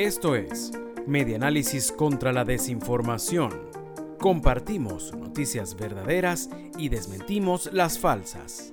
Esto es Medianálisis contra la Desinformación. Compartimos noticias verdaderas y desmentimos las falsas.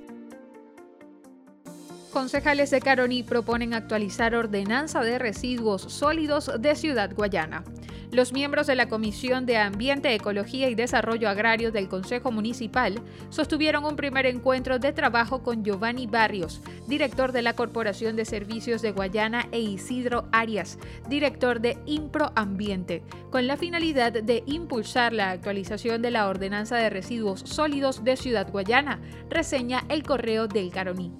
Concejales de Caroni proponen actualizar ordenanza de residuos sólidos de Ciudad Guayana. Los miembros de la Comisión de Ambiente, Ecología y Desarrollo Agrario del Consejo Municipal sostuvieron un primer encuentro de trabajo con Giovanni Barrios, director de la Corporación de Servicios de Guayana, e Isidro Arias, director de Impro Ambiente, con la finalidad de impulsar la actualización de la ordenanza de residuos sólidos de Ciudad Guayana, reseña el correo del Caroní.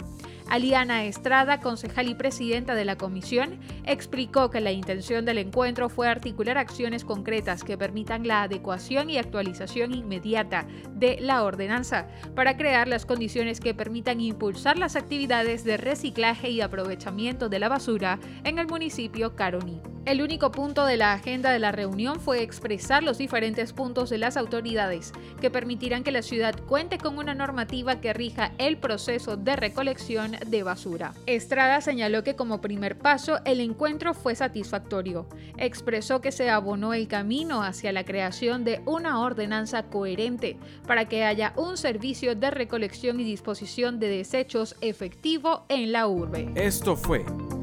Aliana Estrada, concejal y presidenta de la comisión, explicó que la intención del encuentro fue articular acciones concretas que permitan la adecuación y actualización inmediata de la ordenanza para crear las condiciones que permitan impulsar las actividades de reciclaje y aprovechamiento de la basura en el municipio Caroní. El único punto de la agenda de la reunión fue expresar los diferentes puntos de las autoridades que permitirán que la ciudad cuente con una normativa que rija el proceso de recolección de basura. Estrada señaló que como primer paso el encuentro fue satisfactorio. Expresó que se abonó el camino hacia la creación de una ordenanza coherente para que haya un servicio de recolección y disposición de desechos efectivo en la urbe. Esto fue